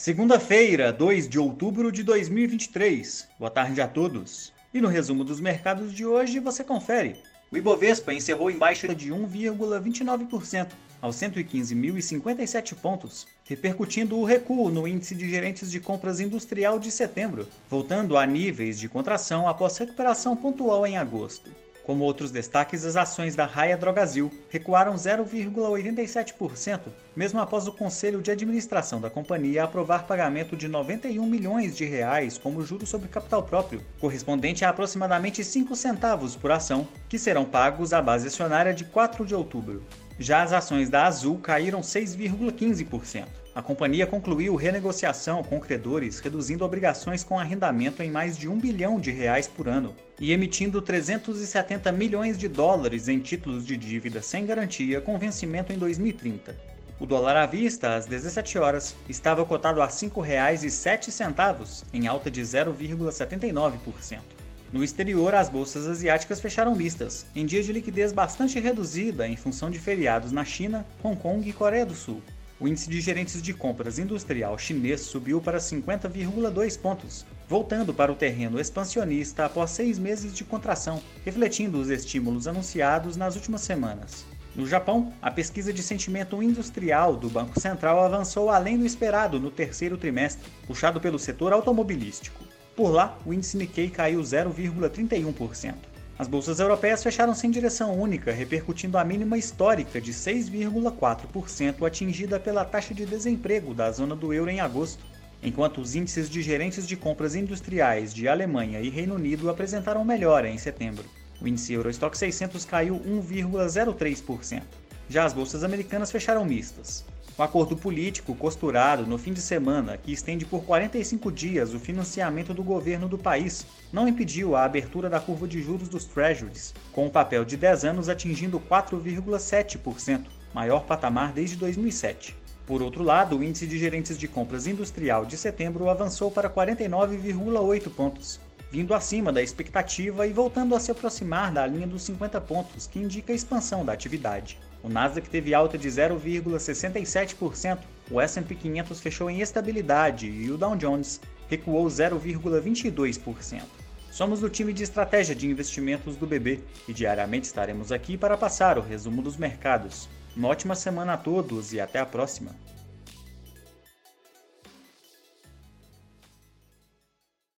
Segunda-feira, 2 de outubro de 2023. Boa tarde a todos. E no resumo dos mercados de hoje você confere. O Ibovespa encerrou em baixa de 1,29%, aos 115.057 pontos, repercutindo o recuo no índice de gerentes de compras industrial de setembro, voltando a níveis de contração após recuperação pontual em agosto. Como outros destaques, as ações da Raia Drogazil recuaram 0,87%, mesmo após o Conselho de Administração da companhia aprovar pagamento de 91 milhões de reais como juros sobre capital próprio, correspondente a aproximadamente 5 centavos por ação, que serão pagos à base acionária de 4 de outubro. Já as ações da Azul caíram 6,15%. A companhia concluiu renegociação com credores, reduzindo obrigações com arrendamento em mais de um bilhão de reais por ano e emitindo 370 milhões de dólares em títulos de dívida sem garantia com vencimento em 2030. O dólar à vista, às 17 horas, estava cotado a R$ 5,07, em alta de 0,79%. No exterior, as bolsas asiáticas fecharam mistas, em dia de liquidez bastante reduzida em função de feriados na China, Hong Kong e Coreia do Sul. O índice de gerentes de compras industrial chinês subiu para 50,2 pontos, voltando para o terreno expansionista após seis meses de contração, refletindo os estímulos anunciados nas últimas semanas. No Japão, a pesquisa de sentimento industrial do Banco Central avançou além do esperado no terceiro trimestre, puxado pelo setor automobilístico. Por lá, o índice Nikkei caiu 0,31%. As bolsas europeias fecharam sem direção única, repercutindo a mínima histórica de 6,4% atingida pela taxa de desemprego da zona do euro em agosto, enquanto os índices de gerentes de compras industriais de Alemanha e Reino Unido apresentaram melhora em setembro. O índice Eurostock 600 caiu 1,03%. Já as bolsas americanas fecharam mistas. O acordo político costurado no fim de semana, que estende por 45 dias o financiamento do governo do país, não impediu a abertura da curva de juros dos Treasuries, com o papel de 10 anos atingindo 4,7%, maior patamar desde 2007. Por outro lado, o índice de gerentes de compras industrial de setembro avançou para 49,8 pontos, vindo acima da expectativa e voltando a se aproximar da linha dos 50 pontos, que indica a expansão da atividade. O Nasdaq teve alta de 0,67%, o S&P 500 fechou em estabilidade e o Dow Jones recuou 0,22%. Somos do time de estratégia de investimentos do BB e diariamente estaremos aqui para passar o resumo dos mercados. Uma ótima semana a todos e até a próxima!